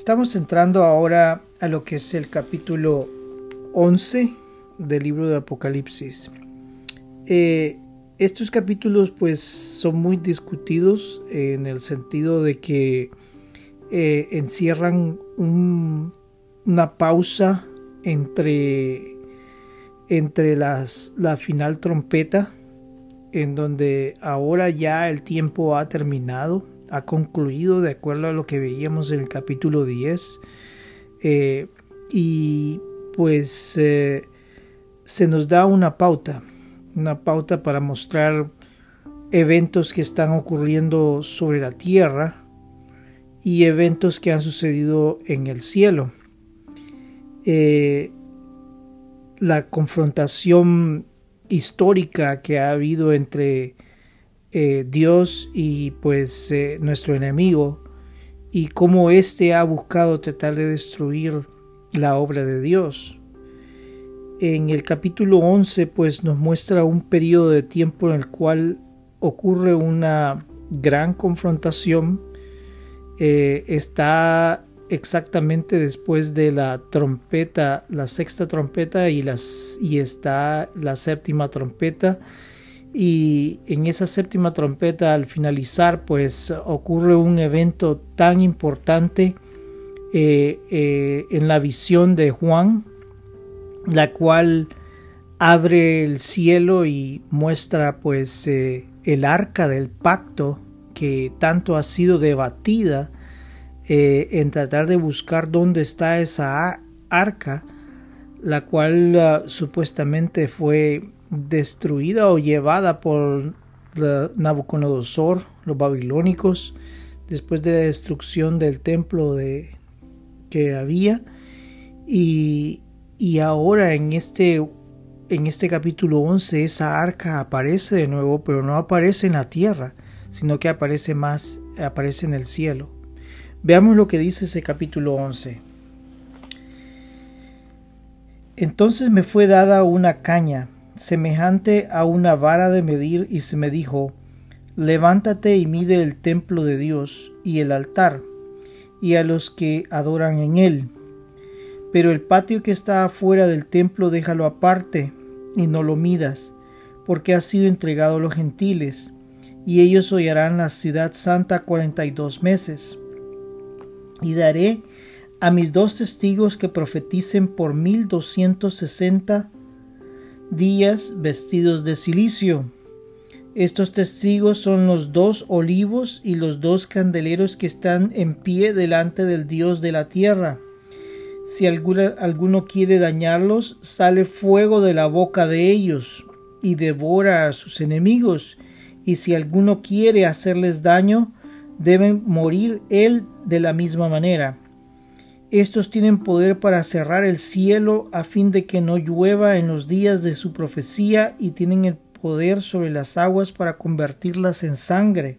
Estamos entrando ahora a lo que es el capítulo 11 del libro de Apocalipsis. Eh, estos capítulos pues son muy discutidos en el sentido de que eh, encierran una pausa entre, entre la final trompeta en donde ahora ya el tiempo ha terminado, ha concluido de acuerdo a lo que veíamos en el capítulo 10 eh, y pues eh, se nos da una pauta, una pauta para mostrar eventos que están ocurriendo sobre la tierra y eventos que han sucedido en el cielo. Eh, la confrontación histórica que ha habido entre eh, Dios y pues eh, nuestro enemigo y cómo éste ha buscado tratar de destruir la obra de Dios. En el capítulo 11 pues nos muestra un periodo de tiempo en el cual ocurre una gran confrontación. Eh, está exactamente después de la trompeta, la sexta trompeta y, las, y está la séptima trompeta. Y en esa séptima trompeta al finalizar pues ocurre un evento tan importante eh, eh, en la visión de Juan, la cual abre el cielo y muestra pues eh, el arca del pacto que tanto ha sido debatida en tratar de buscar dónde está esa arca, la cual ah, supuestamente fue destruida o llevada por Nabucodonosor, los babilónicos, después de la destrucción del templo de, que había. Y, y ahora en este, en este capítulo 11 esa arca aparece de nuevo, pero no aparece en la tierra, sino que aparece más, aparece en el cielo. Veamos lo que dice ese capítulo 11. Entonces me fue dada una caña, semejante a una vara de medir, y se me dijo, levántate y mide el templo de Dios y el altar, y a los que adoran en él. Pero el patio que está afuera del templo déjalo aparte, y no lo midas, porque ha sido entregado a los gentiles, y ellos hollarán la ciudad santa cuarenta y dos meses y daré a mis dos testigos que profeticen por mil doscientos sesenta días vestidos de silicio. Estos testigos son los dos olivos y los dos candeleros que están en pie delante del Dios de la tierra. Si alguno quiere dañarlos, sale fuego de la boca de ellos y devora a sus enemigos. Y si alguno quiere hacerles daño, deben morir él de la misma manera. Estos tienen poder para cerrar el cielo a fin de que no llueva en los días de su profecía y tienen el poder sobre las aguas para convertirlas en sangre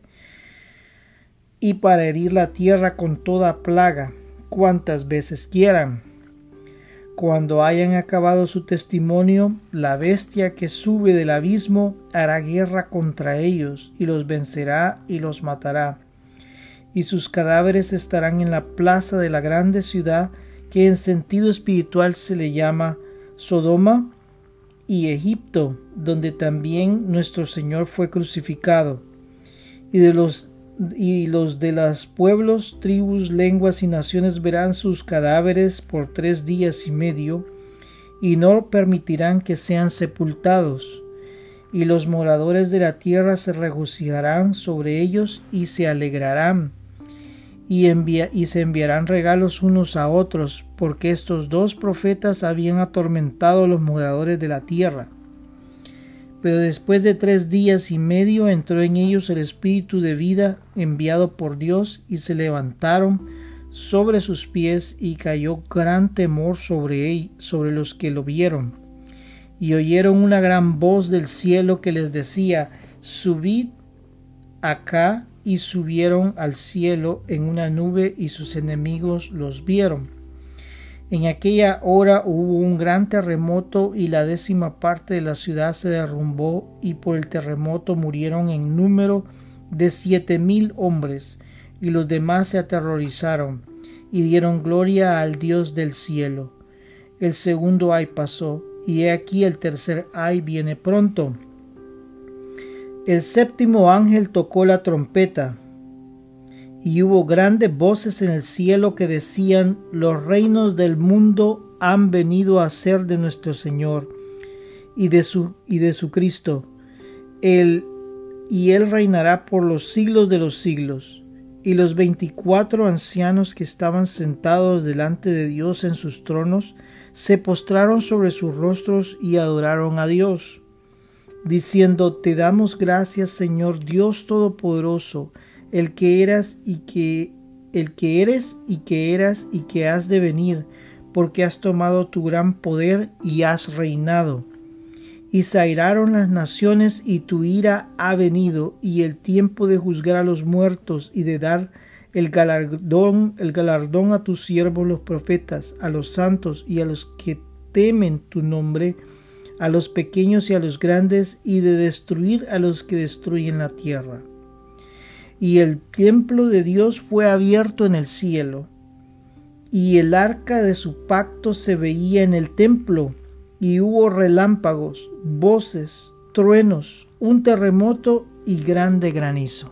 y para herir la tierra con toda plaga cuantas veces quieran. Cuando hayan acabado su testimonio, la bestia que sube del abismo hará guerra contra ellos y los vencerá y los matará y sus cadáveres estarán en la plaza de la grande ciudad que en sentido espiritual se le llama Sodoma y Egipto, donde también nuestro Señor fue crucificado. Y de los y los de los pueblos, tribus, lenguas y naciones verán sus cadáveres por tres días y medio, y no permitirán que sean sepultados. Y los moradores de la tierra se regocijarán sobre ellos y se alegrarán y, se enviarán regalos unos a otros, porque estos dos profetas habían atormentado a los moradores de la tierra. Pero después de tres días y medio entró en ellos el espíritu de vida enviado por Dios y se levantaron sobre sus pies y cayó gran temor sobre, él, sobre los que lo vieron. Y oyeron una gran voz del cielo que les decía, Subid acá y subieron al cielo en una nube y sus enemigos los vieron. En aquella hora hubo un gran terremoto y la décima parte de la ciudad se derrumbó y por el terremoto murieron en número de siete mil hombres y los demás se aterrorizaron y dieron gloria al Dios del cielo. El segundo ay pasó, y he aquí el tercer ay viene pronto. El séptimo ángel tocó la trompeta, y hubo grandes voces en el cielo que decían, los reinos del mundo han venido a ser de nuestro Señor y de su, y de su Cristo, el, y él reinará por los siglos de los siglos. Y los veinticuatro ancianos que estaban sentados delante de Dios en sus tronos, se postraron sobre sus rostros y adoraron a Dios, diciendo, Te damos gracias, Señor Dios Todopoderoso, el que eras y que el que eres y que eras y que has de venir, porque has tomado tu gran poder y has reinado. Y se airaron las naciones y tu ira ha venido y el tiempo de juzgar a los muertos y de dar el galardón, el galardón a tus siervos los profetas, a los santos y a los que temen tu nombre, a los pequeños y a los grandes, y de destruir a los que destruyen la tierra. Y el templo de Dios fue abierto en el cielo, y el arca de su pacto se veía en el templo, y hubo relámpagos, voces, truenos, un terremoto y grande granizo.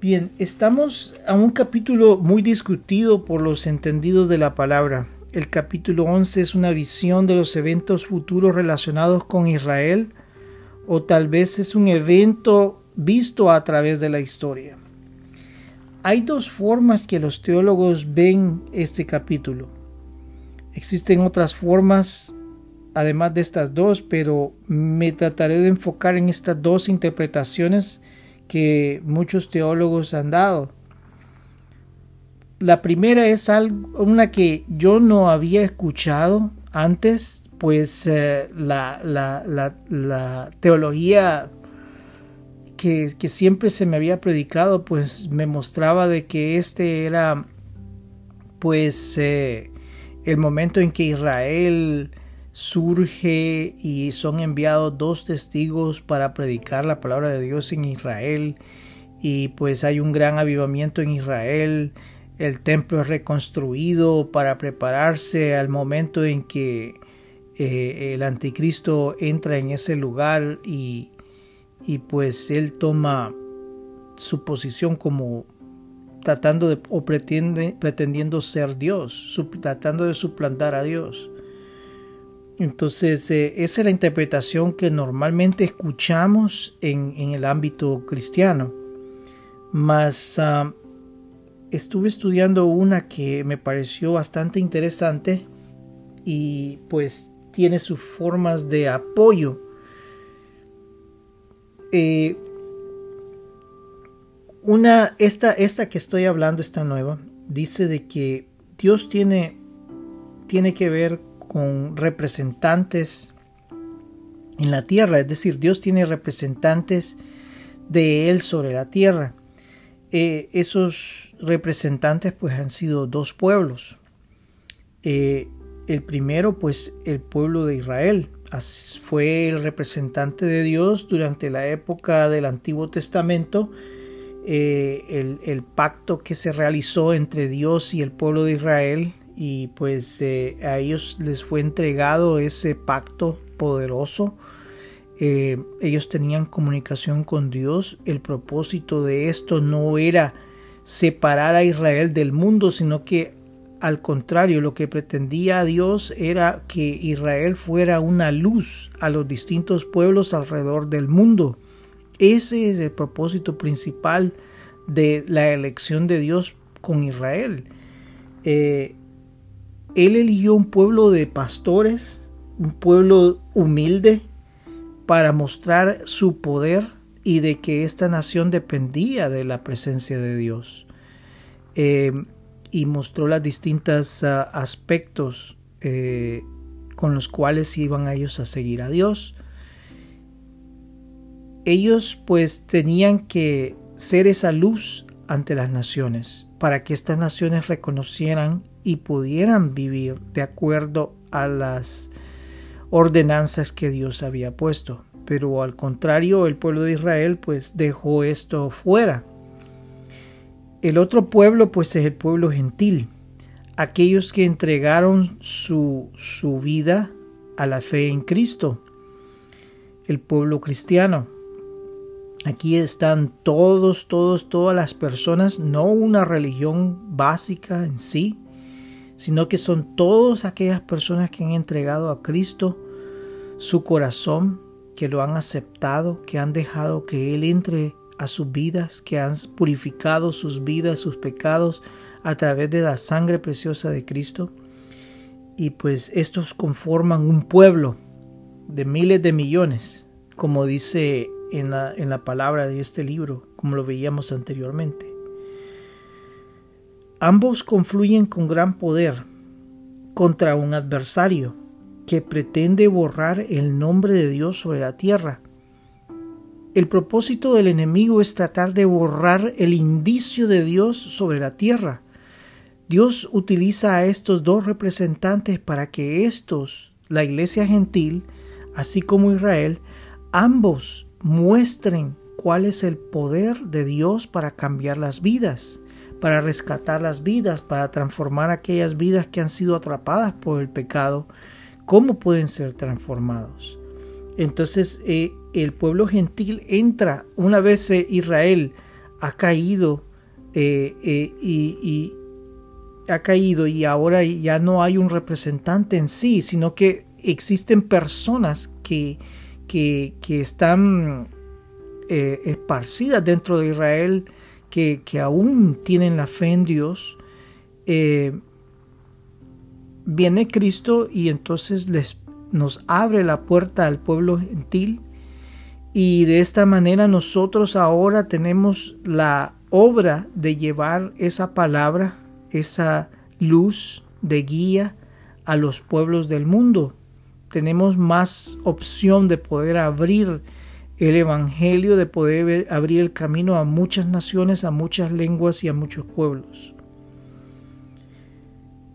Bien, estamos a un capítulo muy discutido por los entendidos de la palabra. El capítulo 11 es una visión de los eventos futuros relacionados con Israel o tal vez es un evento visto a través de la historia. Hay dos formas que los teólogos ven este capítulo. Existen otras formas además de estas dos, pero me trataré de enfocar en estas dos interpretaciones que muchos teólogos han dado. La primera es una que yo no había escuchado antes, pues eh, la, la, teología que, siempre se me había predicado, pues me mostraba de que este era pues eh, el momento en que Israel surge y son enviados dos testigos para predicar la palabra de Dios en Israel. Y pues hay un gran avivamiento en Israel, el templo es reconstruido para prepararse al momento en que eh, el anticristo entra en ese lugar y, y pues él toma su posición como tratando de o pretende, pretendiendo ser Dios, tratando de suplantar a Dios. Entonces, eh, esa es la interpretación que normalmente escuchamos en, el ámbito cristiano. Mas ah, estuve estudiando una que me pareció bastante interesante y pues tiene sus formas de apoyo. Eh, una, esta, esta que estoy hablando, esta nueva, dice de que Dios tiene, tiene que ver con representantes en la tierra, es decir, Dios tiene representantes de Él sobre la tierra. Eh, esos representantes pues han sido dos pueblos. Eh, el primero pues el pueblo de Israel fue el representante de Dios durante la época del Antiguo Testamento. Eh, el, pacto que se realizó entre Dios y el pueblo de Israel y pues eh, a ellos les fue entregado ese pacto poderoso. Ellos tenían comunicación con Dios. El propósito de esto no era separar a Israel del mundo, sino que al contrario, lo que pretendía Dios era que Israel fuera una luz a los distintos pueblos alrededor del mundo. Ese es el propósito principal de la elección de Dios con Israel. Eh, él eligió un pueblo de pastores, un pueblo humilde, para mostrar su poder y de que esta nación dependía de la presencia de Dios. Eh, y mostró los distintos ah, aspectos eh, con los cuales iban ellos a seguir a Dios. Ellos pues tenían que ser esa luz ante las naciones, para que estas naciones reconocieran y pudieran vivir de acuerdo a las ordenanzas que Dios había puesto. Pero al contrario, el pueblo de Israel pues dejó esto fuera. El otro pueblo pues es el pueblo gentil, aquellos que entregaron su, su vida a la fe en Cristo, el pueblo cristiano. Aquí están todos, todos, todas las personas, no una religión básica en sí, sino que son todas aquellas personas que han entregado a Cristo su corazón, que lo han aceptado, que han dejado que Él entre a sus vidas, que han purificado sus vidas, sus pecados a través de la sangre preciosa de Cristo. Y pues estos conforman un pueblo de miles de millones, como dice en la, en la palabra de este libro, como lo veíamos anteriormente. Ambos confluyen con gran poder contra un adversario que pretende borrar el nombre de Dios sobre la tierra. El propósito del enemigo es tratar de borrar el indicio de Dios sobre la tierra. Dios utiliza a estos dos representantes para que estos, la iglesia gentil, así como Israel, ambos muestren cuál es el poder de Dios para cambiar las vidas, para rescatar las vidas, para transformar aquellas vidas que han sido atrapadas por el pecado, cómo pueden ser transformados. Entonces eh, el pueblo gentil entra, una vez eh, Israel ha caído eh, y, ha caído y ahora ya no hay un representante en sí, sino que existen personas que, que, están eh, esparcidas dentro de Israel, que, que, aún tienen la fe en Dios, viene Cristo y entonces les, nos abre la puerta al pueblo gentil y de esta manera nosotros ahora tenemos la obra de llevar esa palabra, esa luz de guía a los pueblos del mundo tenemos más opción de poder abrir el Evangelio, de poder abrir el camino a muchas naciones, a muchas lenguas y a muchos pueblos.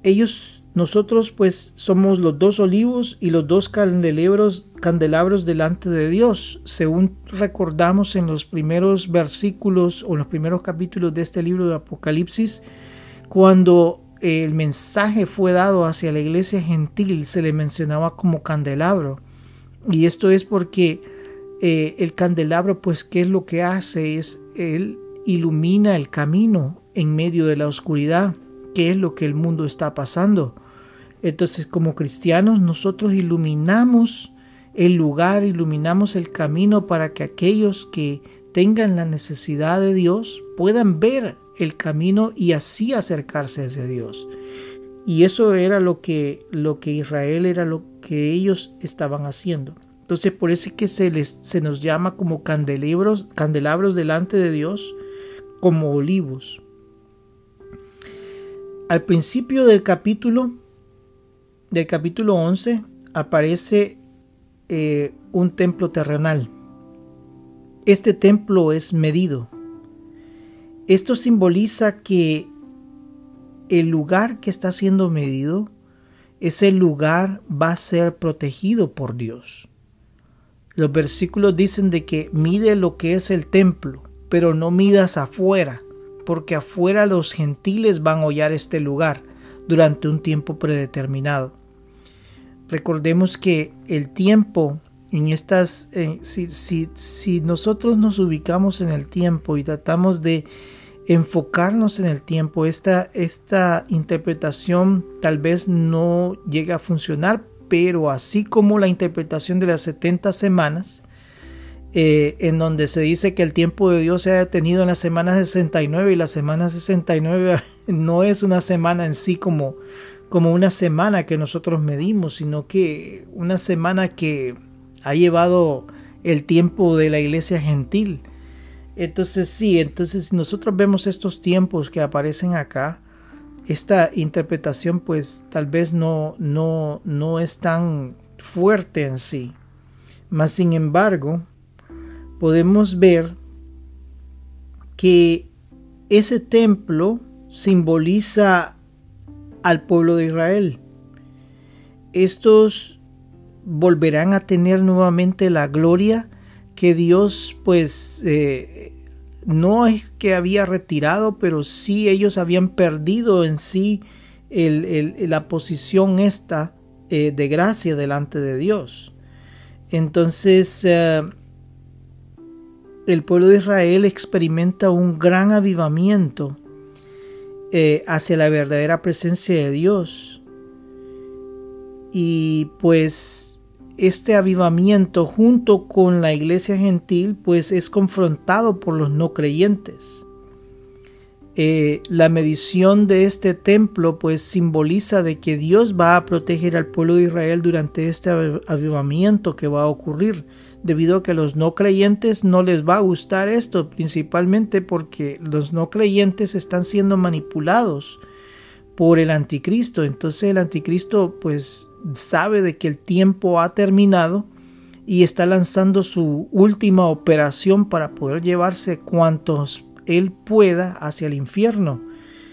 Ellos, nosotros pues somos los dos olivos y los dos candelabros, candelabros delante de Dios, según recordamos en los primeros versículos o en los primeros capítulos de este libro de Apocalipsis, cuando el mensaje fue dado hacia la iglesia gentil, se le mencionaba como candelabro. Y esto es porque eh, el candelabro, pues, ¿qué es lo que hace? Es, él ilumina el camino en medio de la oscuridad, que es lo que el mundo está pasando. Entonces, como cristianos, nosotros iluminamos el lugar, iluminamos el camino para que aquellos que tengan la necesidad de Dios puedan ver el camino y así acercarse hacia Dios. Y eso era lo que, lo que Israel era lo que ellos estaban haciendo. Entonces por eso es que se, les, se nos llama como candelabros, candelabros delante de Dios, como olivos. Al principio del capítulo, del capítulo 11, aparece eh, un templo terrenal. Este templo es medido esto simboliza que el lugar que está siendo medido, ese lugar va a ser protegido por Dios. Los versículos dicen de que mide lo que es el templo, pero no midas afuera, porque afuera los gentiles van a hollar este lugar durante un tiempo predeterminado. Recordemos que el tiempo en estas, eh, si, si nosotros nos ubicamos en el tiempo y tratamos de enfocarnos en el tiempo. Esta, esta interpretación tal vez no llegue a funcionar, pero así como la interpretación de las 70 semanas, eh, en donde se dice que el tiempo de Dios se ha detenido en la semana 69 y la semana 69 no es una semana en sí como, como una semana que nosotros medimos, sino que una semana que ha llevado el tiempo de la iglesia gentil. Entonces sí, entonces nosotros vemos estos tiempos que aparecen acá, esta interpretación pues tal vez no, no, no es tan fuerte en sí. Mas sin embargo, podemos ver que ese templo simboliza al pueblo de Israel. Estos volverán a tener nuevamente la gloria que Dios pues eh, no es que había retirado, pero sí ellos habían perdido en sí la posición esta eh, de gracia delante de Dios. Entonces, eh, el pueblo de Israel experimenta un gran avivamiento eh, hacia la verdadera presencia de Dios. Y pues este avivamiento junto con la iglesia gentil pues es confrontado por los no creyentes. Eh, la medición de este templo pues simboliza de que Dios va a proteger al pueblo de Israel durante este avivamiento que va a ocurrir, debido a que a los no creyentes no les va a gustar esto, principalmente porque los no creyentes están siendo manipulados por el anticristo. Entonces el anticristo pues sabe de que el tiempo ha terminado y está lanzando su última operación para poder llevarse cuantos él pueda hacia el infierno.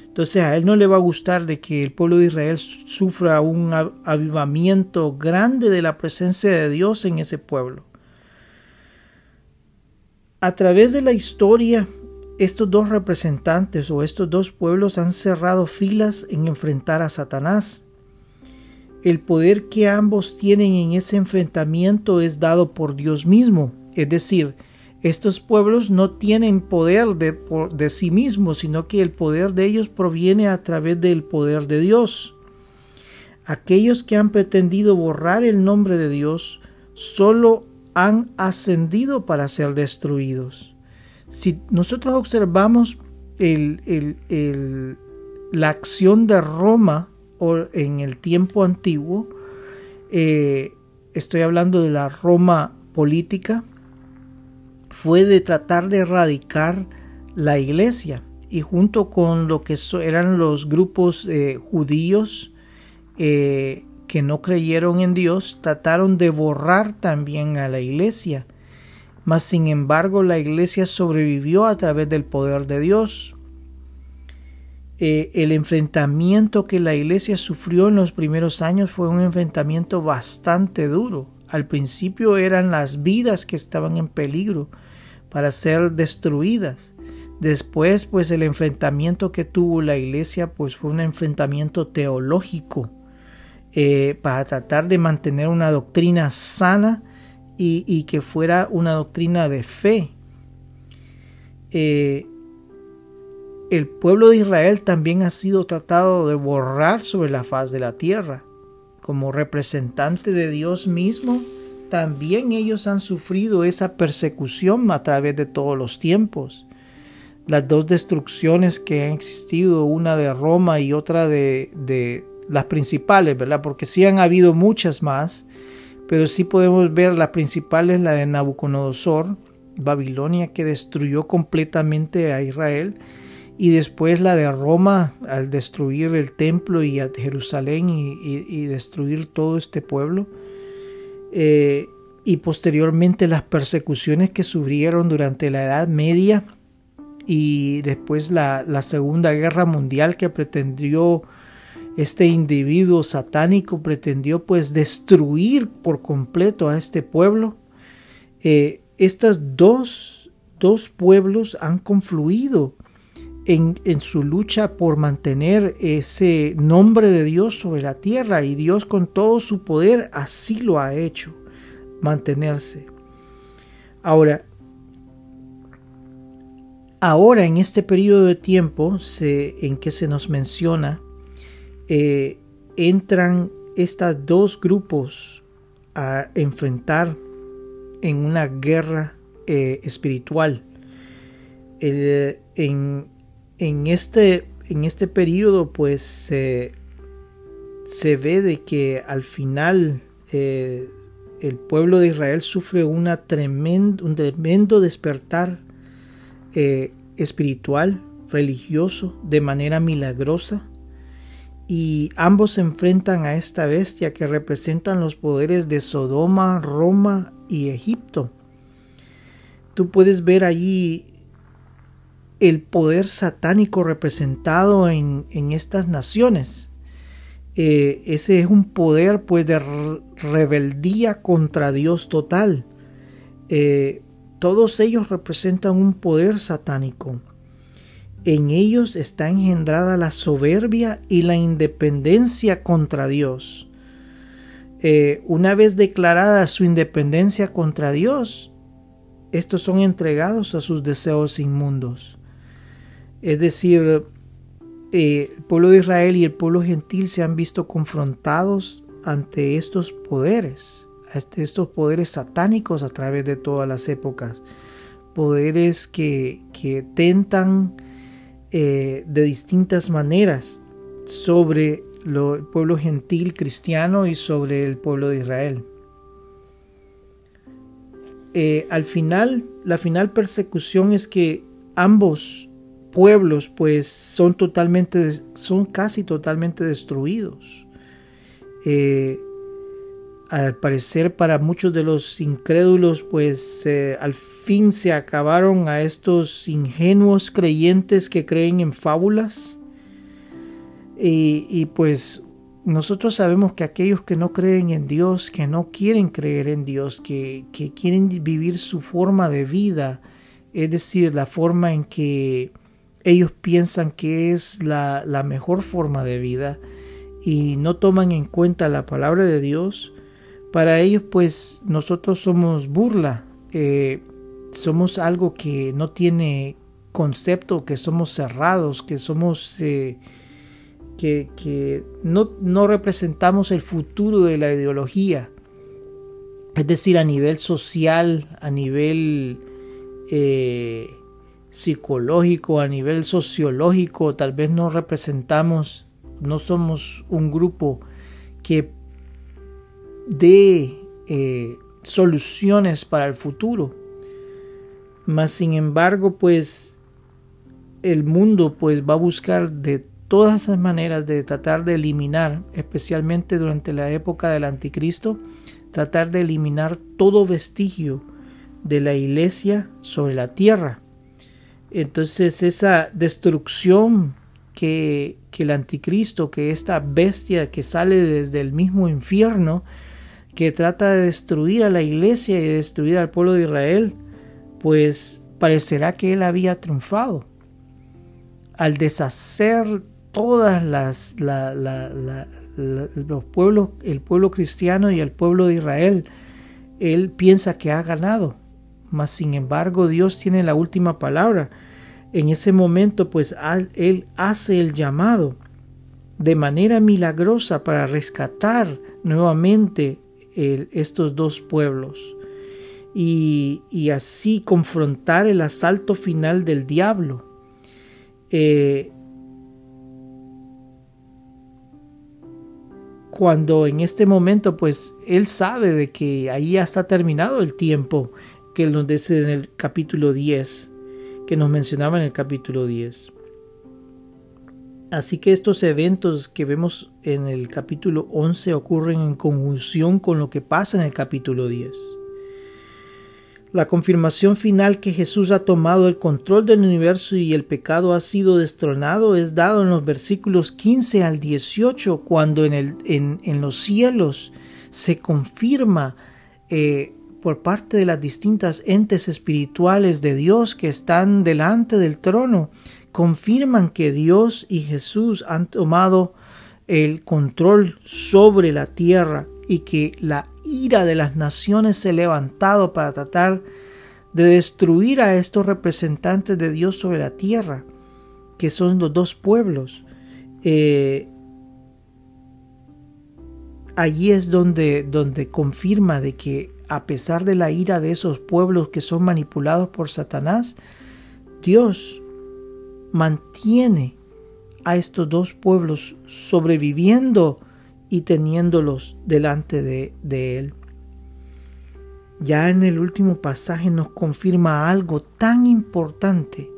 Entonces a él no le va a gustar de que el pueblo de Israel sufra un avivamiento grande de la presencia de Dios en ese pueblo. A través de la historia, estos dos representantes o estos dos pueblos han cerrado filas en enfrentar a Satanás. El poder que ambos tienen en ese enfrentamiento es dado por Dios mismo, es decir, estos pueblos no tienen poder de, de, sí mismos, sino que el poder de ellos proviene a través del poder de Dios. Aquellos que han pretendido borrar el nombre de Dios solo han ascendido para ser destruidos. Si nosotros observamos la acción de Roma en el tiempo antiguo, eh, estoy hablando de la Roma política, fue de tratar de erradicar la iglesia y junto con lo que eran los grupos eh, judíos eh, que no creyeron en Dios trataron de borrar también a la iglesia. Mas sin embargo la iglesia sobrevivió a través del poder de Dios. Eh, el enfrentamiento que la iglesia sufrió en los primeros años fue un enfrentamiento bastante duro. Al principio eran las vidas que estaban en peligro, para ser destruidas. Después, pues el enfrentamiento que tuvo la iglesia, pues fue un enfrentamiento teológico eh, para tratar de mantener una doctrina sana y, que fuera una doctrina de fe. Eh, el pueblo de Israel también ha sido tratado de borrar sobre la faz de la tierra. Como representante de Dios mismo, también ellos han sufrido esa persecución a través de todos los tiempos. Las dos destrucciones que han existido, una de Roma y otra de, las principales, ¿verdad? Porque sí han habido muchas más, pero sí podemos ver las principales, la de Nabucodonosor, Babilonia, que destruyó completamente a Israel, y después la de Roma al destruir el templo y Jerusalén y destruir todo este pueblo. Eh, y posteriormente las persecuciones que sufrieron durante la Edad Media y después la, Segunda Guerra Mundial que pretendió este individuo satánico pretendió pues destruir por completo a este pueblo. Eh, estos dos, dos, pueblos han confluido en, en, su lucha por mantener ese nombre de Dios sobre la tierra y Dios con todo su poder así lo ha hecho mantenerse. Ahora, ahora en este periodo de tiempo en que se nos menciona, eh, entran estos dos grupos a enfrentar en una guerra eh, espiritual. en, este, en este periodo pues se ve de que al final eh, el pueblo de Israel sufre una un tremendo despertar espiritual, religioso, de manera milagrosa, y ambos se enfrentan a esta bestia que representan los poderes de Sodoma, Roma y Egipto. Tú puedes ver allí el poder satánico representado en, en estas naciones. Eh, ese es un poder pues de rebeldía contra Dios total. Eh, todos ellos representan un poder satánico. En ellos está engendrada la soberbia y la independencia contra Dios. Eh, una vez declarada su independencia contra Dios, estos son entregados a sus deseos inmundos. Es decir, eh, el pueblo de Israel y el pueblo gentil se han visto confrontados ante estos poderes, ante estos poderes satánicos a través de todas las épocas, poderes que, tentan eh, de distintas maneras sobre el pueblo gentil cristiano y sobre el pueblo de Israel. Eh, al final, la final persecución es que ambos pueblos pues son totalmente, son casi totalmente destruidos. Eh, al parecer para muchos de los incrédulos pues al fin se acabaron a estos ingenuos creyentes que creen en fábulas. Y, pues nosotros sabemos que aquellos que no creen en Dios, que no quieren creer en Dios, que, quieren vivir su forma de vida, es decir, la forma en que ellos piensan que es la, mejor forma de vida y no toman en cuenta la palabra de Dios, para ellos pues nosotros somos burla, eh, somos algo que no tiene concepto, que somos cerrados, que somos... Eh, que, no, representamos el futuro de la ideología, es decir, a nivel social, a nivel eh, psicológico, a nivel sociológico, tal vez no representamos, no somos un grupo que dé eh, soluciones para el futuro. Mas sin embargo, pues el mundo pues va a buscar de todas esas maneras de tratar de eliminar, especialmente durante la época del anticristo, tratar de eliminar todo vestigio de la iglesia sobre la tierra. Entonces esa destrucción que, que el anticristo, que esta bestia que sale desde el mismo infierno, que trata de destruir a la iglesia y destruir al pueblo de Israel, pues parecerá que él había triunfado. Al deshacer todas las los pueblos, el pueblo cristiano y el pueblo de Israel, él piensa que ha ganado, mas sin embargo Dios tiene la última palabra. En ese momento, pues él hace el llamado de manera milagrosa para rescatar nuevamente estos dos pueblos y, así confrontar el asalto final del diablo. Eh, cuando en este momento pues él sabe de que ahí ya está terminado el tiempo que nos dice en el capítulo 10, que nos mencionaba en el capítulo 10. Así que estos eventos que vemos en el capítulo 11 ocurren en conjunción con lo que pasa en el capítulo 10. La confirmación final que Jesús ha tomado el control del universo y el pecado ha sido destronado es dado en los versículos 15 al 18, cuando en, los cielos se confirma eh, por parte de las distintas entes espirituales de Dios que están delante del trono, confirman que Dios y Jesús han tomado el control sobre la tierra y que la ira de las naciones se ha levantado para tratar de destruir a estos representantes de Dios sobre la tierra, que son los dos pueblos. Eh, allí es donde, donde confirma de que a pesar de la ira de esos pueblos que son manipulados por Satanás, Dios mantiene a estos dos pueblos sobreviviendo y teniéndolos delante de, de Él. Ya en el último pasaje nos confirma algo tan importante,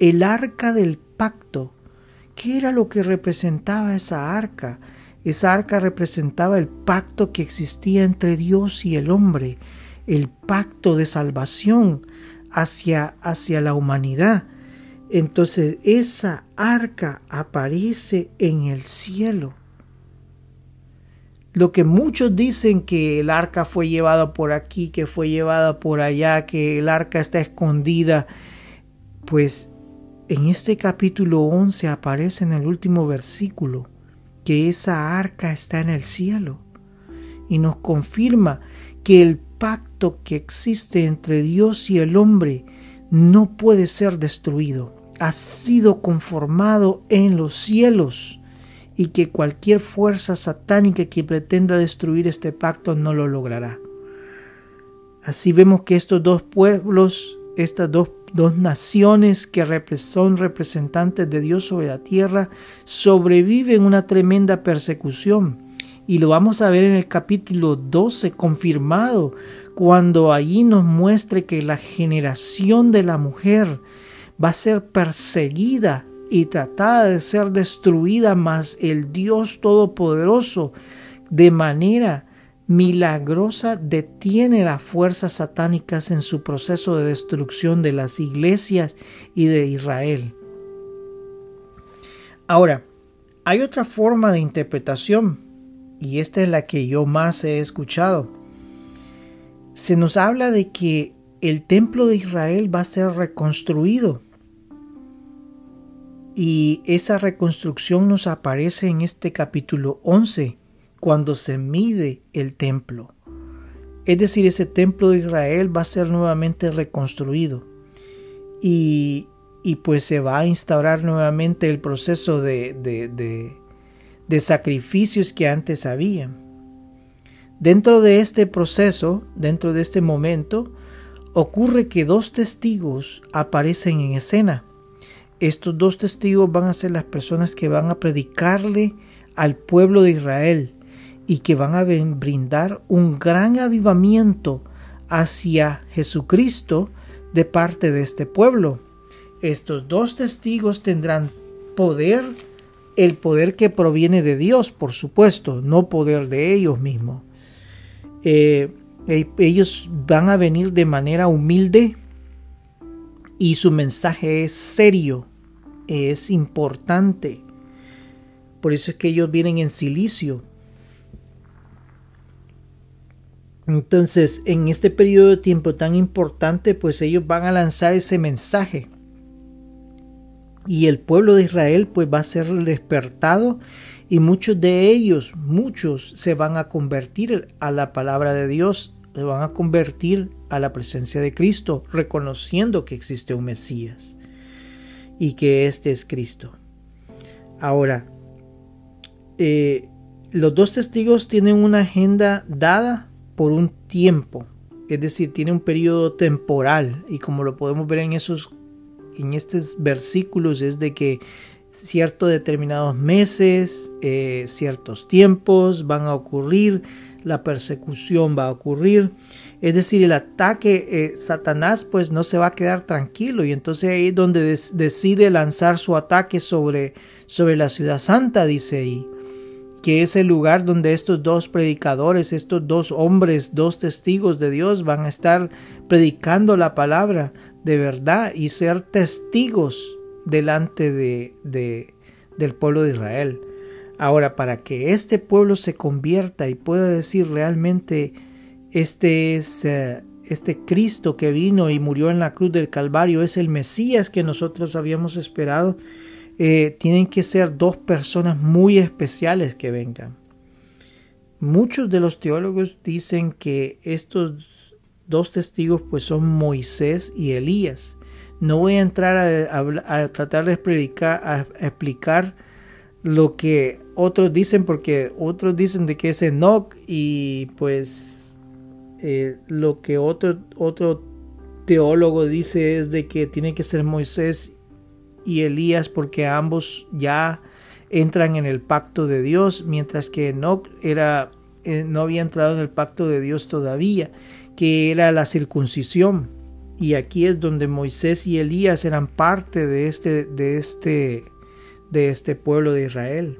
el arca del pacto. ¿Qué era lo que representaba esa arca? Esa arca representaba el pacto que existía entre Dios y el hombre, el pacto de salvación hacia, hacia la humanidad. Entonces esa arca aparece en el cielo lo que muchos dicen que el arca fue llevada por aquí, que fue llevada por allá, que el arca está escondida, pues en este capítulo 11 aparece en el último versículo que esa arca está en el cielo y nos confirma que el pacto que existe entre Dios y el hombre no puede ser destruido. Ha sido conformado en los cielos y que cualquier fuerza satánica que pretenda destruir este pacto no lo logrará. Así vemos que estos dos pueblos, estas dos, dos naciones que son representantes de Dios sobre la tierra, sobreviven una tremenda persecución. Y lo vamos a ver en el capítulo 12 confirmado, cuando allí nos muestre que la generación de la mujer va a ser perseguida y tratada de ser destruida, mas el Dios Todopoderoso de manera milagrosa detiene las fuerzas satánicas en su proceso de destrucción de las iglesias y de Israel. Ahora, hay otra forma de interpretación, y esta es la que yo más he escuchado. Se nos habla de que el templo de Israel va a ser reconstruido y esa reconstrucción nos aparece en este capítulo 11, cuando se mide el templo. Es decir, ese templo de Israel va a ser nuevamente reconstruido. Y, y pues se va a instaurar nuevamente el proceso de, de, de sacrificios que antes había. Dentro de este proceso, dentro de este momento, ocurre que dos testigos aparecen en escena estos dos testigos van a ser las personas que van a predicarle al pueblo de Israel y que van a brindar un gran avivamiento hacia Jesucristo de parte de este pueblo. Estos dos testigos tendrán poder, el poder que proviene de Dios, por supuesto, no poder de ellos mismos. Eh, eh, ellos van a venir de manera humilde y su mensaje es serio es importante. Por eso es que ellos vienen en silicio. Entonces, en este periodo de tiempo tan importante, pues ellos van a lanzar ese mensaje. Y el pueblo de Israel pues va a ser despertado y muchos de ellos, muchos se van a convertir a la palabra de Dios, se van a convertir a la presencia de Cristo, reconociendo que existe un Mesías y que este es Cristo. Ahora, eh, los dos testigos tienen una agenda dada por un tiempo, es decir, tiene un periodo temporal y como lo podemos ver en esos en estos versículos es de que ciertos determinados meses, eh, ciertos tiempos van a ocurrir, la persecución va a ocurrir es decir, el ataque, eh, Satanás pues no se va a quedar tranquilo y entonces ahí es donde decide lanzar su ataque sobre, sobre la ciudad santa, dice ahí, que es el lugar donde estos dos predicadores, estos dos hombres, dos testigos de Dios van a estar predicando la palabra de verdad y ser testigos delante de, de, del pueblo de Israel. Ahora, para que este pueblo se convierta y pueda decir realmente este es eh, este Cristo que vino y murió en la cruz del Calvario, es el Mesías que nosotros habíamos esperado. Eh, tienen que ser dos personas muy especiales que vengan. Muchos de los teólogos dicen que estos dos testigos pues son Moisés y Elías. No voy a entrar a, tratar de a explicar lo que otros dicen porque otros dicen de que es Enoch y pues eh, lo que otro, otro teólogo dice es de que tiene que ser Moisés y Elías porque ambos ya entran en el pacto de Dios, mientras que Enoch era, eh, no había entrado en el pacto de Dios todavía, que era la circuncisión. Y aquí es donde Moisés y Elías eran parte de este, de este, de este pueblo de Israel.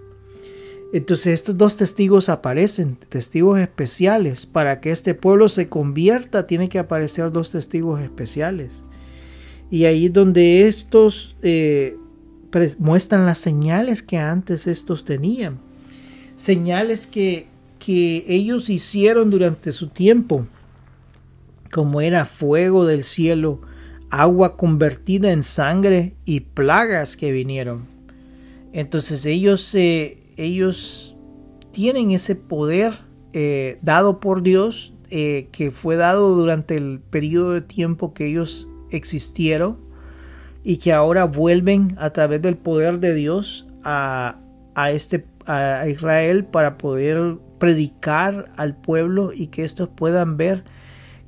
Entonces estos dos testigos aparecen, testigos especiales. Para que este pueblo se convierta, tiene que aparecer dos testigos especiales. Y ahí es donde estos eh, muestran las señales que antes estos tenían. Señales que, que ellos hicieron durante su tiempo, como era fuego del cielo, agua convertida en sangre y plagas que vinieron. Entonces ellos, eh, ellos tienen ese poder eh, dado por Dios, eh, que fue dado durante el periodo de tiempo que ellos existieron y que ahora vuelven a través del poder de Dios a, a, este, a Israel para poder predicar al pueblo y que estos puedan ver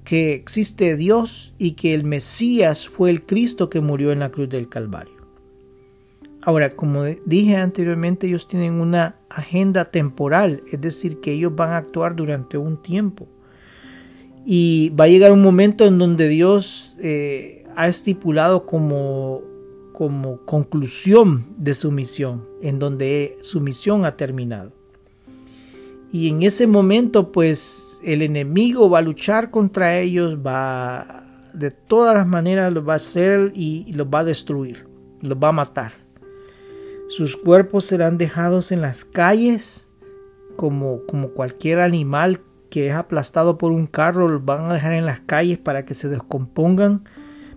que existe Dios y que el Mesías fue el Cristo que murió en la cruz del Calvario. Ahora, como dije anteriormente, ellos tienen una agenda temporal, es decir, que ellos van a actuar durante un tiempo. Y va a llegar un momento en donde Dios eh, ha estipulado como, como conclusión de su misión, en donde su misión ha terminado. Y en ese momento, pues el enemigo va a luchar contra ellos, va de todas las maneras los va a hacer y los va a destruir, los va a matar. Sus cuerpos serán dejados en las calles como, como cualquier animal que es aplastado por un carro, los van a dejar en las calles para que se descompongan,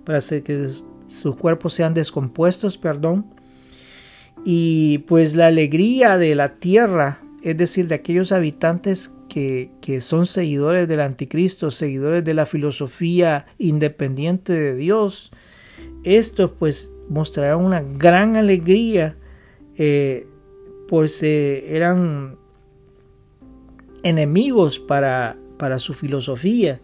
para que sus cuerpos sean descompuestos, perdón. Y pues la alegría de la tierra, es decir, de aquellos habitantes que, son seguidores del anticristo, seguidores de la filosofía independiente de Dios, estos pues mostrarán una gran alegría, eh, pues eran enemigos para, para su filosofía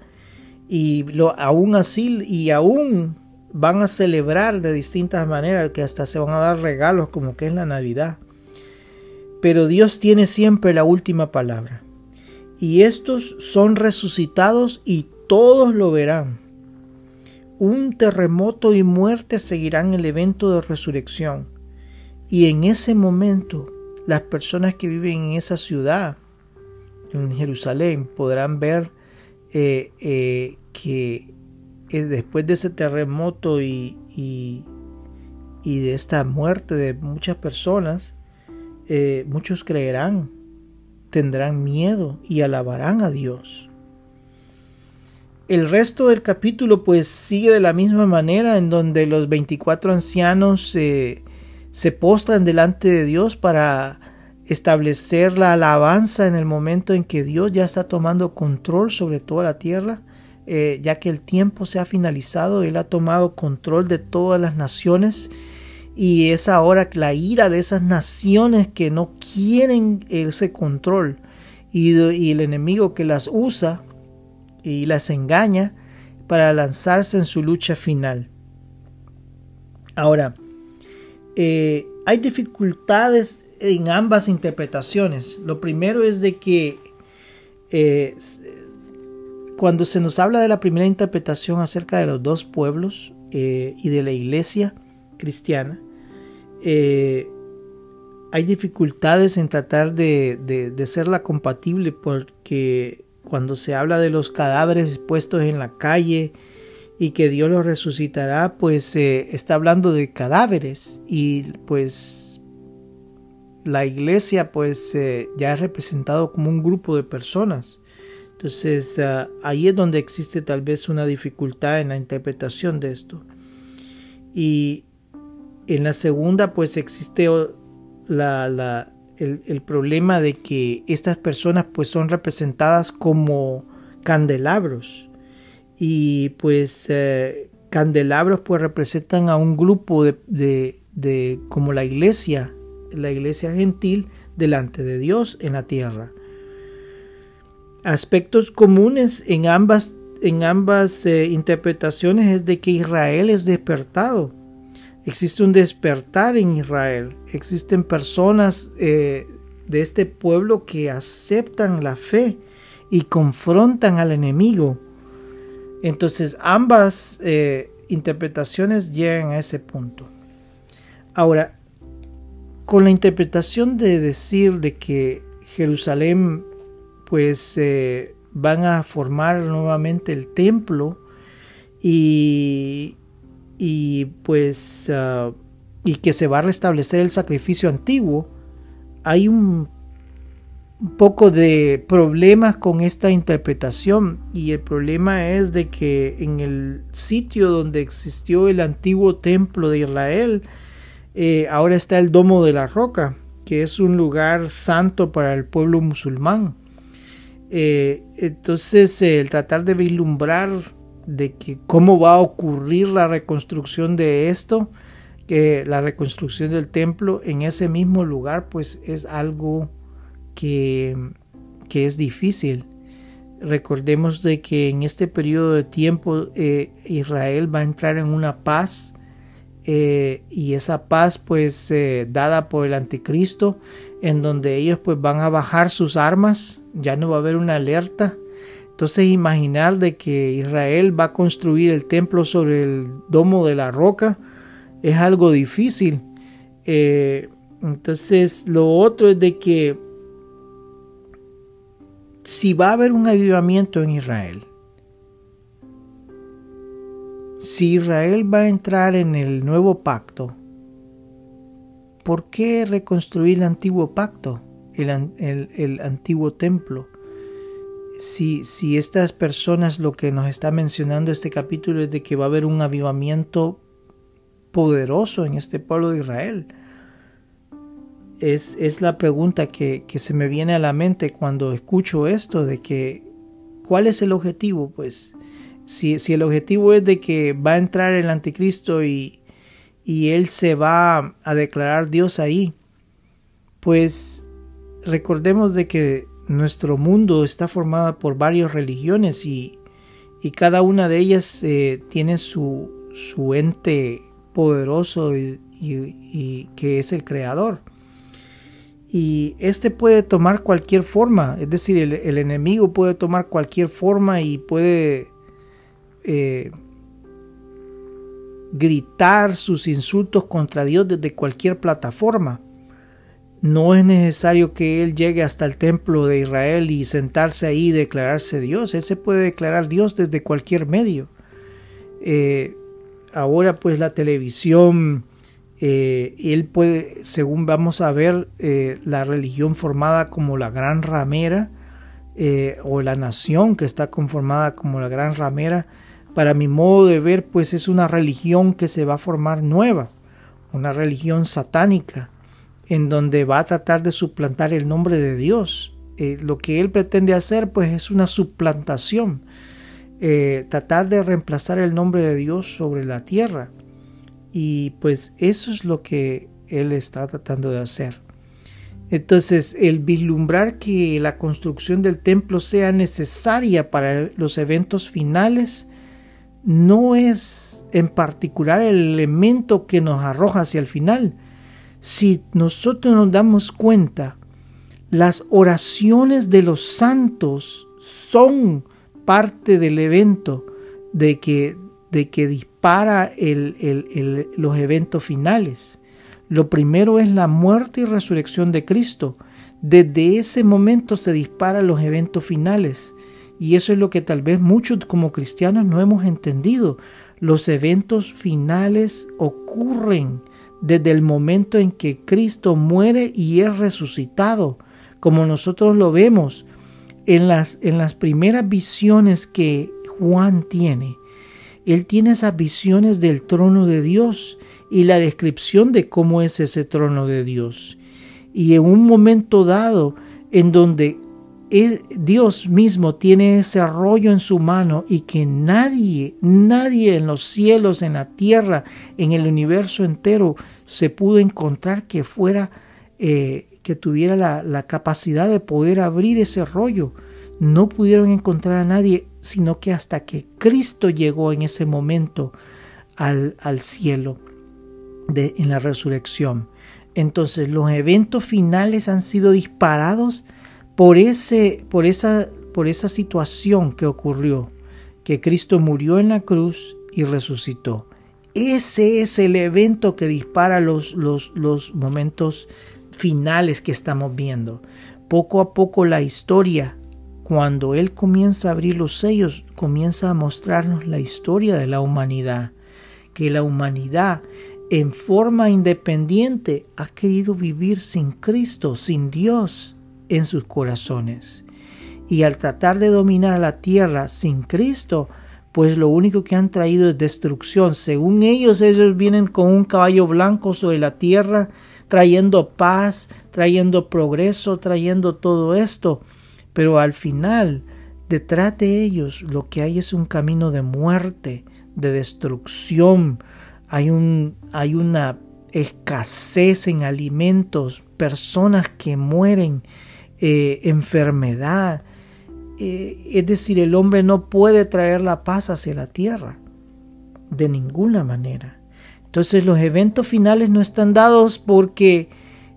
y lo, aún así y aún van a celebrar de distintas maneras que hasta se van a dar regalos como que es la Navidad. Pero Dios tiene siempre la última palabra y estos son resucitados y todos lo verán. Un terremoto y muerte seguirán el evento de resurrección. Y en ese momento las personas que viven en esa ciudad, en Jerusalén, podrán ver eh, eh, que eh, después de ese terremoto y, y, de esta muerte de muchas personas, muchos creerán tendrán miedo y alabarán a Dios. El resto del capítulo pues sigue de la misma manera en donde los 24 ancianos se postran delante de Dios para establecer la alabanza en el momento en que Dios ya está tomando control sobre toda la tierra, eh, ya que el tiempo se ha finalizado, Él ha tomado control de todas las naciones y es ahora la ira de esas naciones que no quieren ese control y, el enemigo que las usa y las engaña para lanzarse en su lucha final. Ahora, eh, hay dificultades en ambas interpretaciones. Lo primero es de que eh, cuando se nos habla de la primera interpretación acerca de los dos pueblos eh, y de la iglesia, cristiana, hay dificultades en tratar de, de, serla compatible porque cuando se habla de los cadáveres puestos en la calle y que Dios los resucitará, pues eh, está hablando de cadáveres y pues la iglesia pues eh, ya es representado como un grupo de personas. Entonces ah, ahí es donde existe tal vez una dificultad en la interpretación de esto. Y en la segunda, pues existe la, el, problema de que estas personas pues son representadas como candelabros y pues eh, candelabros pues representan a un grupo de, de, como la iglesia, la iglesia gentil delante de Dios en la tierra. Aspectos comunes en ambas, en ambas eh, interpretaciones es de que Israel es despertado Existe un despertar en Israel. Existen personas eh, de este pueblo que aceptan la fe y confrontan al enemigo. Entonces ambas eh, interpretaciones llegan a ese punto. Ahora, con la interpretación de decir de que Jerusalén pues eh, van a formar nuevamente el templo y y pues ah, y que se va a restablecer el sacrificio antiguo, hay un, un poco de problemas con esta interpretación y el problema es de que en el sitio donde existió el antiguo templo de Israel eh, ahora está el domo de la roca que es un lugar santo para el pueblo musulmán. Eh, entonces el tratar de vislumbrar de que cómo va a ocurrir la reconstrucción de esto que la reconstrucción del templo en ese mismo lugar pues es algo que, es difícil. Recordemos de que en este periodo de tiempo eh, Israel va a entrar en una paz eh, y esa paz pues eh, dada por el anticristo en donde ellos pues van a bajar sus armas, ya no va a haber una alerta. Entonces imaginar de que Israel va a construir el templo sobre el domo de la roca es algo difícil. entonces lo otro es de que si va a haber un avivamiento en Israel, si Israel va a entrar en el nuevo pacto, ¿por qué reconstruir el antiguo pacto, el, antiguo templo? Si, si estas personas lo que nos está mencionando este capítulo es de que va a haber un avivamiento poderoso en este pueblo de Israel, es, la pregunta que, se me viene a la mente cuando escucho esto de que ¿cuál es el objetivo? Pues si, si el objetivo es de que va a entrar el anticristo y, y él se va a declarar Dios ahí, pues recordemos de que nuestro mundo está formado por varias religiones y, y cada una de ellas eh, tiene su, su ente poderoso y, y, que es el creador y este puede tomar cualquier forma, es decir, el, enemigo puede tomar cualquier forma y puede eh, gritar sus insultos contra Dios desde cualquier plataforma. No es necesario que Él llegue hasta el templo de Israel y sentarse ahí y declararse Dios. Él se puede declarar Dios desde cualquier medio. Eh, ahora pues la televisión, eh, él puede, según vamos a ver, eh, la religión formada como la gran ramera eh, o la nación que está conformada como la gran ramera, para mi modo de ver, pues es una religión que se va a formar nueva, una religión satánica, en donde va a tratar de suplantar el nombre de Dios. lo que él pretende hacer, pues es una suplantación, tratar de reemplazar el nombre de Dios sobre la tierra y pues eso es lo que él está tratando de hacer. Entonces, el vislumbrar que la construcción del templo sea necesaria para los eventos finales no es en particular el elemento que nos arroja hacia el final. Si nosotros nos damos cuenta, las oraciones de los santos son parte del evento de que de que dispara los eventos finales. Lo primero es la muerte y resurrección de Cristo. Desde ese momento se disparan los eventos finales. Y eso es lo que tal vez muchos como cristianos no hemos entendido. Los eventos finales ocurren desde el momento en que Cristo muere y es resucitado, como nosotros lo vemos en las, en las primeras visiones que Juan tiene. Él tiene esas visiones del trono de Dios y la descripción de cómo es ese trono de Dios. Y en un momento dado en donde Dios mismo tiene ese rollo en su mano y que nadie, nadie en los cielos, en la tierra, en el universo entero se pudo encontrar que fuera, eh, que tuviera la, la capacidad de poder abrir ese rollo. No pudieron encontrar a nadie sino que hasta que Cristo llegó en ese momento al, al cielo de, en la resurrección. Entonces los eventos finales han sido disparados por, ese, por, esa, por esa situación que ocurrió, que Cristo murió en la cruz y resucitó. Ese es el evento que dispara los, los, los momentos finales que estamos viendo. Poco a poco la historia cuando Él comienza a abrir los sellos, comienza a mostrarnos la historia de la humanidad, que la humanidad en forma independiente ha querido vivir sin Cristo, sin Dios, en sus corazones. Y al tratar de dominar la tierra sin Cristo, pues lo único que han traído es destrucción. Según ellos, ellos vienen con un caballo blanco sobre la tierra, trayendo paz, trayendo progreso, trayendo todo esto. Pero al final, detrás de ellos, lo que hay es un camino de muerte, de destrucción. Hay, un, hay una escasez en alimentos, personas que mueren, eh, enfermedad. Eh, es decir, el hombre no puede traer la paz hacia la tierra, de ninguna manera. Entonces los eventos finales no están dados porque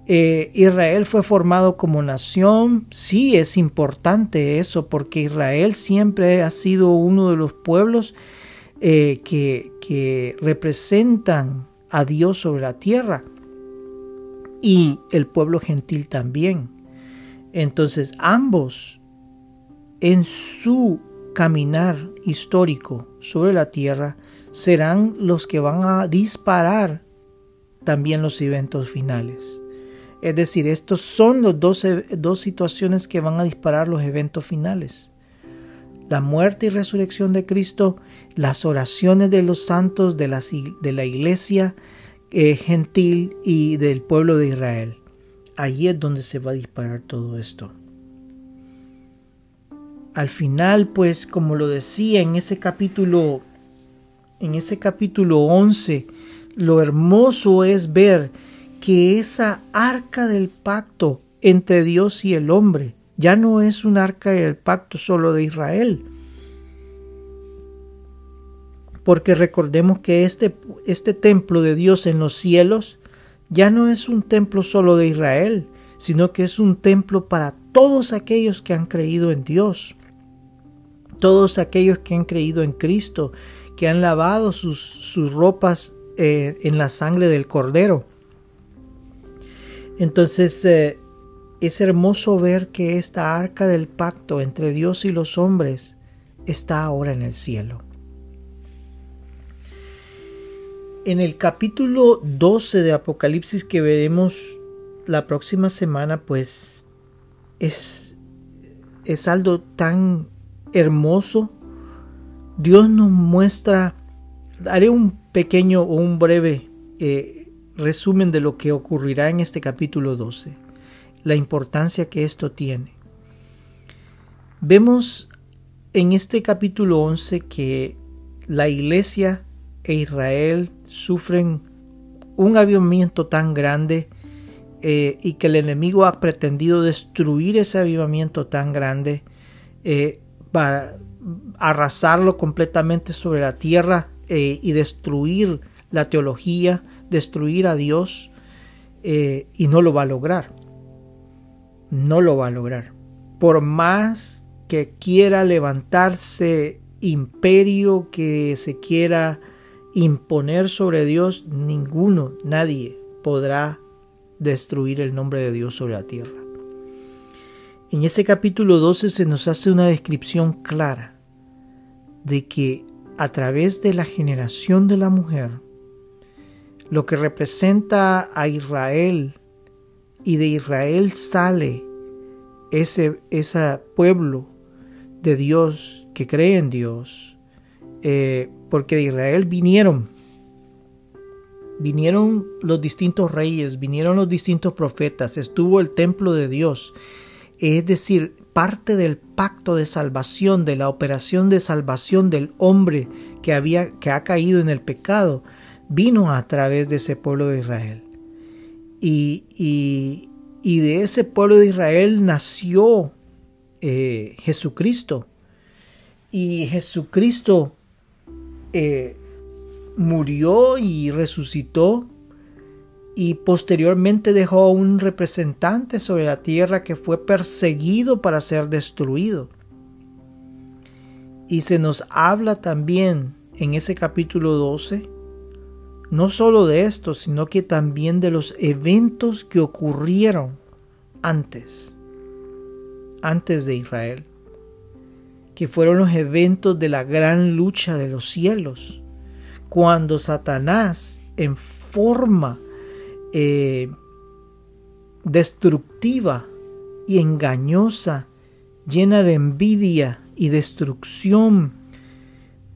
eh, Israel fue formado como nación. Sí, es importante eso porque Israel siempre ha sido uno de los pueblos que, que representan a Dios sobre la tierra y el pueblo gentil también. Entonces ambos en su caminar histórico sobre la tierra serán los que van a disparar también los eventos finales. Es decir, estos son las dos, situaciones que van a disparar los eventos finales. La muerte y resurrección de Cristo las oraciones de los santos de la, de la iglesia eh, gentil y del pueblo de Israel. Allí es donde se va a disparar todo esto. Al final, pues, como lo decía en ese capítulo, en ese capítulo 11, lo hermoso es ver que esa arca del pacto entre Dios y el hombre ya no es un arca del pacto solo de Israel, porque recordemos que este, este templo de Dios en los cielos ya no es un templo solo de Israel, sino que es un templo para todos aquellos que han creído en Dios, todos aquellos que han creído en Cristo, que han lavado sus, sus ropas eh, en la sangre del Cordero. Entonces eh, es hermoso ver que esta arca del pacto entre Dios y los hombres está ahora en el cielo. en el capítulo 12 de Apocalipsis que veremos la próxima semana, pues es, es algo tan hermoso. Dios nos muestra, haré un pequeño o un breve eh, resumen de lo que ocurrirá en este capítulo 12, la importancia que esto tiene. Vemos en este capítulo 11 que la iglesia e Israel sufren un avivamiento tan grande eh, y que el enemigo ha pretendido destruir ese avivamiento tan grande eh, para arrasarlo completamente sobre la tierra eh, y destruir la teología, destruir a Dios y no lo va a lograr. No lo va a lograr. Por más que quiera levantarse imperio, que se quiera imponer sobre Dios, ninguno, nadie podrá destruir el nombre de Dios sobre la tierra. En ese capítulo 12 se nos hace una descripción clara de que a través de la generación de la mujer, lo que representa a Israel y de Israel sale ese, ese pueblo de Dios que cree en Dios, eh, porque de Israel vinieron, vinieron los distintos reyes, vinieron los distintos profetas, estuvo el templo de Dios, es decir, parte del pacto de salvación, de la operación de salvación del hombre que había que ha caído en el pecado, vino a través de ese pueblo de Israel. Y, y, de ese pueblo de Israel nació eh, Jesucristo. Y Jesucristo eh, murió y resucitó y posteriormente dejó un representante sobre la tierra que fue perseguido para ser destruido. Y se nos habla también en ese capítulo 12, no solo de esto, sino que también de los eventos que ocurrieron antes, antes de Israel que fueron los eventos de la gran lucha de los cielos, cuando Satanás en forma eh, destructiva y engañosa, llena de envidia y destrucción,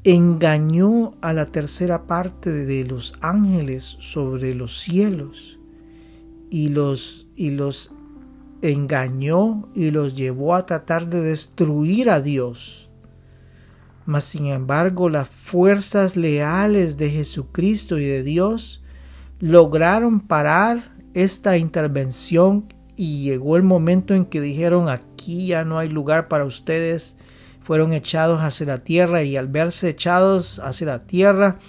engañó a la tercera parte de los ángeles sobre los cielos y los, y los engañó y los llevó a tratar de destruir a Dios. Mas sin embargo las fuerzas leales de Jesucristo y de Dios lograron parar esta intervención y llegó el momento en que dijeron aquí ya no hay lugar para ustedes, fueron echados hacia la tierra y al verse echados hacia la tierra,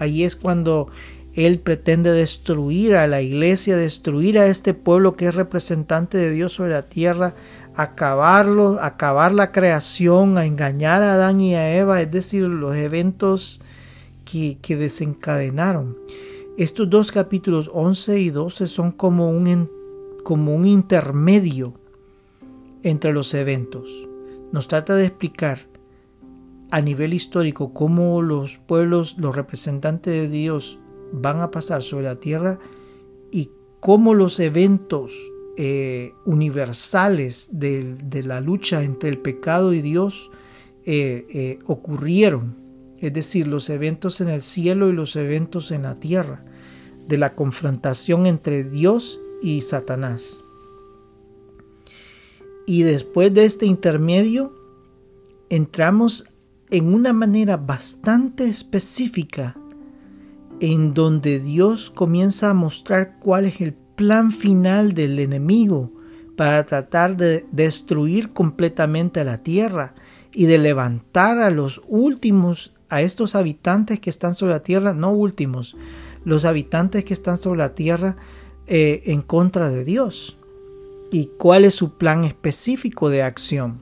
ahí es cuando él pretende destruir a la iglesia, destruir a este pueblo que es representante de Dios sobre la tierra, acabarlo, acabar la creación, a engañar a Adán y a Eva, es decir, los eventos que, que desencadenaron. Estos dos capítulos 11 y 12 son como un, como un intermedio entre los eventos. Nos trata de explicar a nivel histórico cómo los pueblos, los representantes de Dios van a pasar sobre la tierra y cómo los eventos eh, universales de, la lucha entre el pecado y Dios eh, eh, ocurrieron, es decir, los eventos en el cielo y los eventos en la tierra, de la confrontación entre Dios y Satanás. Y después de este intermedio, entramos en una manera bastante específica en donde Dios comienza a mostrar cuál es el plan final del enemigo para tratar de destruir completamente la tierra y de levantar a los últimos, a estos habitantes que están sobre la tierra, no últimos, los habitantes que están sobre la tierra eh, en contra de Dios. Y cuál es su plan específico de acción.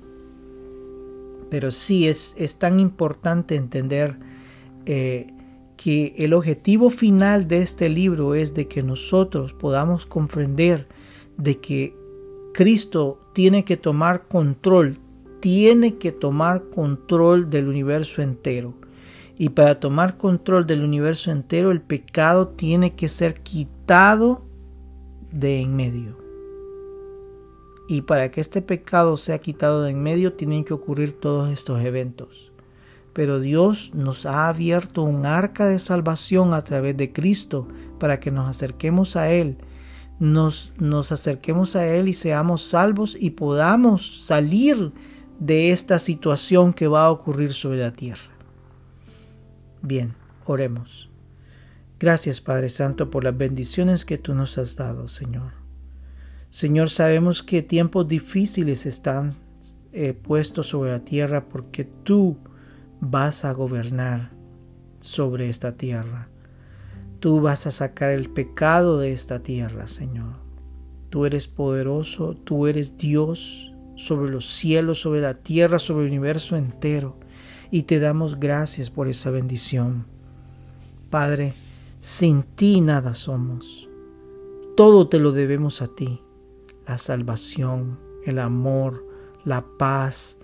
Pero sí es, es tan importante entender eh, que el objetivo final de este libro es de que nosotros podamos comprender de que Cristo tiene que tomar control, tiene que tomar control del universo entero. Y para tomar control del universo entero, el pecado tiene que ser quitado de en medio. Y para que este pecado sea quitado de en medio, tienen que ocurrir todos estos eventos pero Dios nos ha abierto un arca de salvación a través de Cristo para que nos acerquemos a Él, nos, nos acerquemos a Él y seamos salvos y podamos salir de esta situación que va a ocurrir sobre la tierra. Bien, oremos. Gracias Padre Santo por las bendiciones que tú nos has dado, Señor. Señor, sabemos que tiempos difíciles están eh, puestos sobre la tierra porque tú vas a gobernar sobre esta tierra. Tú vas a sacar el pecado de esta tierra, Señor. Tú eres poderoso, tú eres Dios sobre los cielos, sobre la tierra, sobre el universo entero. Y te damos gracias por esa bendición. Padre, sin ti nada somos. Todo te lo debemos a ti. La salvación, el amor, la paz,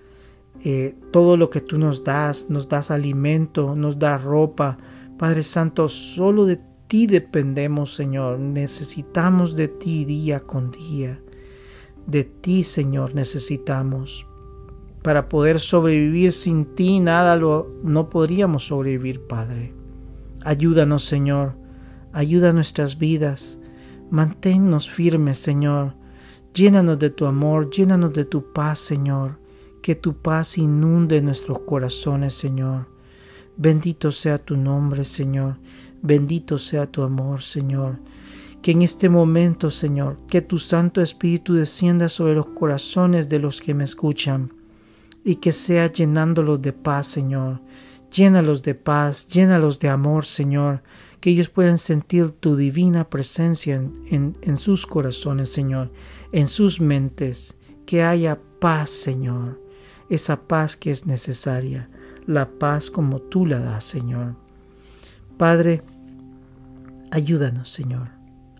eh, todo lo que tú nos das, nos das alimento, nos das ropa. Padre Santo, solo de ti dependemos, Señor. Necesitamos de ti día con día. De ti, Señor, necesitamos. Para poder sobrevivir sin ti, nada lo, no podríamos sobrevivir, Padre. Ayúdanos, Señor. Ayuda nuestras vidas. Manténnos firmes, Señor. Llénanos de tu amor, llénanos de tu paz, Señor. Que tu paz inunde nuestros corazones, Señor. Bendito sea tu nombre, Señor. Bendito sea tu amor, Señor. Que en este momento, Señor, que tu Santo Espíritu descienda sobre los corazones de los que me escuchan y que sea llenándolos de paz, Señor. Llénalos de paz, llénalos de amor, Señor. Que ellos puedan sentir tu divina presencia en, en sus corazones, Señor, en sus mentes. Que haya paz, Señor esa paz que es necesaria, la paz como tú la das, Señor. Padre, ayúdanos, Señor,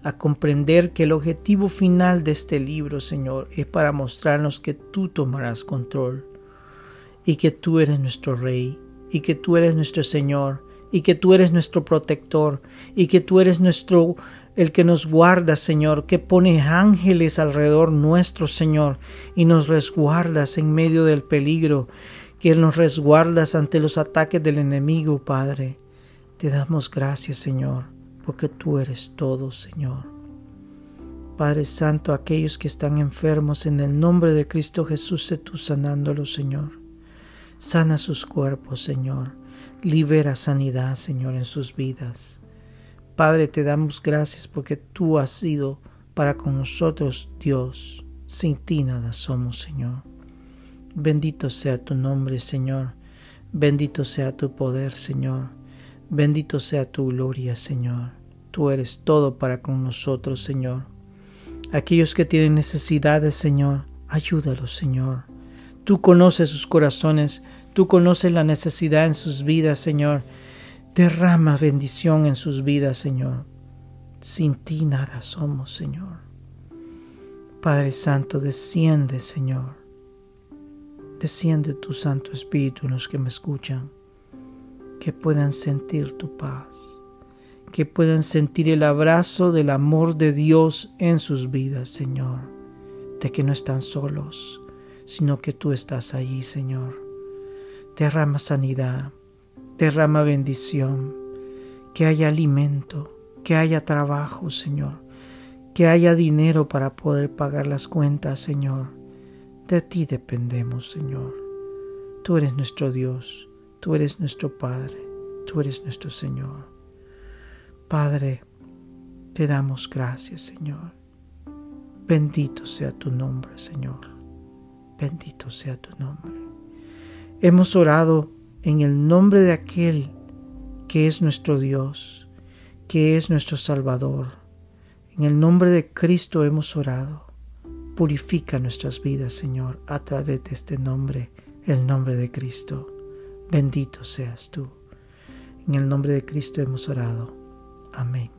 a comprender que el objetivo final de este libro, Señor, es para mostrarnos que tú tomarás control y que tú eres nuestro Rey y que tú eres nuestro Señor y que tú eres nuestro protector y que tú eres nuestro el que nos guarda, Señor, que pone ángeles alrededor nuestro, Señor, y nos resguardas en medio del peligro, que nos resguardas ante los ataques del enemigo, Padre. Te damos gracias, Señor, porque tú eres todo, Señor. Padre Santo, aquellos que están enfermos, en el nombre de Cristo Jesús, sé tú sanándolos, Señor. Sana sus cuerpos, Señor. Libera sanidad, Señor, en sus vidas. Padre, te damos gracias porque tú has sido para con nosotros Dios. Sin ti nada somos, Señor. Bendito sea tu nombre, Señor. Bendito sea tu poder, Señor. Bendito sea tu gloria, Señor. Tú eres todo para con nosotros, Señor. Aquellos que tienen necesidades, Señor, ayúdalos, Señor. Tú conoces sus corazones, Tú conoces la necesidad en sus vidas, Señor. Derrama bendición en sus vidas, Señor. Sin ti nada somos, Señor. Padre Santo, desciende, Señor. Desciende tu Santo Espíritu en los que me escuchan, que puedan sentir tu paz, que puedan sentir el abrazo del amor de Dios en sus vidas, Señor, de que no están solos, sino que tú estás allí, Señor derrama sanidad, derrama bendición, que haya alimento, que haya trabajo, Señor, que haya dinero para poder pagar las cuentas, Señor. De ti dependemos, Señor. Tú eres nuestro Dios, tú eres nuestro Padre, tú eres nuestro Señor. Padre, te damos gracias, Señor. Bendito sea tu nombre, Señor. Bendito sea tu nombre. Hemos orado en el nombre de aquel que es nuestro Dios, que es nuestro Salvador. En el nombre de Cristo hemos orado. Purifica nuestras vidas, Señor, a través de este nombre, el nombre de Cristo. Bendito seas tú. En el nombre de Cristo hemos orado. Amén.